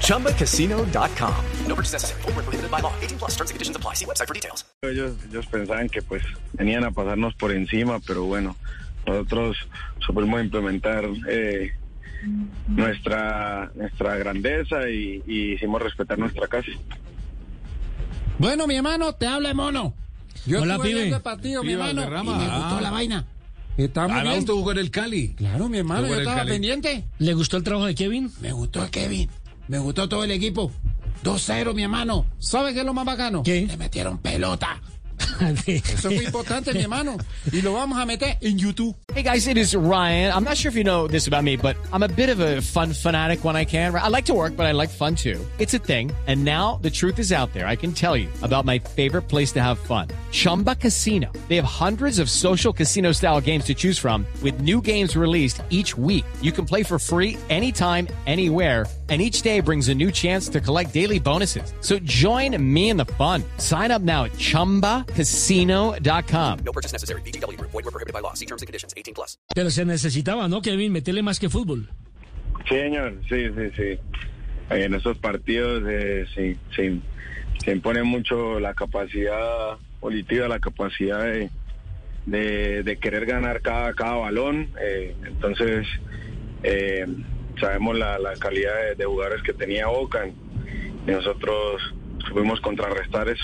ChumbaCasino.com. No purchase necessary. Full prohibited by law. 18 plus terms and conditions apply. See website for details. Ellos, ellos pensaban que pues venían a pasarnos por encima, pero bueno, nosotros supimos implementar eh, nuestra, nuestra grandeza y, y hicimos respetar nuestra casa. Bueno, mi hermano, te habla el mono. Yo Hola, estuve pibe. viendo el partido, mi Pibe hermano, y Valderrama. me gustó Ah. la vaina. Muy Ah, bien. usted jugó en el Cali. Claro, mi hermano, yo estaba Cali. pendiente. ¿Le gustó el trabajo de Kevin? Me gustó Kevin. Me gustó todo el equipo. 2-0, mi hermano. ¿Sabe qué es lo más bacano? ¿Qué? Le metieron pelota. Eso fue importante, mi hermano. Y lo vamos a meter en YouTube. Hey guys, it is Ryan. I'm not sure if you know this about me, but I'm a bit of a fun fanatic when I can. I like to work, but I like fun too. It's a thing. And now the truth is out there. I can tell you about my favorite place to have fun. Chumba Casino. They have hundreds of social casino style games to choose from with new games released each week. You can play for free anytime, anywhere. And each day brings a new chance to collect daily bonuses. So join me in the fun. Sign up now at chumbacasino.com. No purchase necessary. VGW Group. Void were prohibited by law. See terms and conditions. 18 plus. Pero se necesitaba, ¿no, Kevin? Meterle más que fútbol. Sí, señor, sí, sí, sí. En esos partidos eh, sí, sí, se impone mucho la capacidad volitiva, la capacidad de, de, querer ganar cada, cada balón. eh, entonces, eh, sabemos la, la calidad de, de jugadores que tenía Boca y nosotros supimos contrarrestar eso.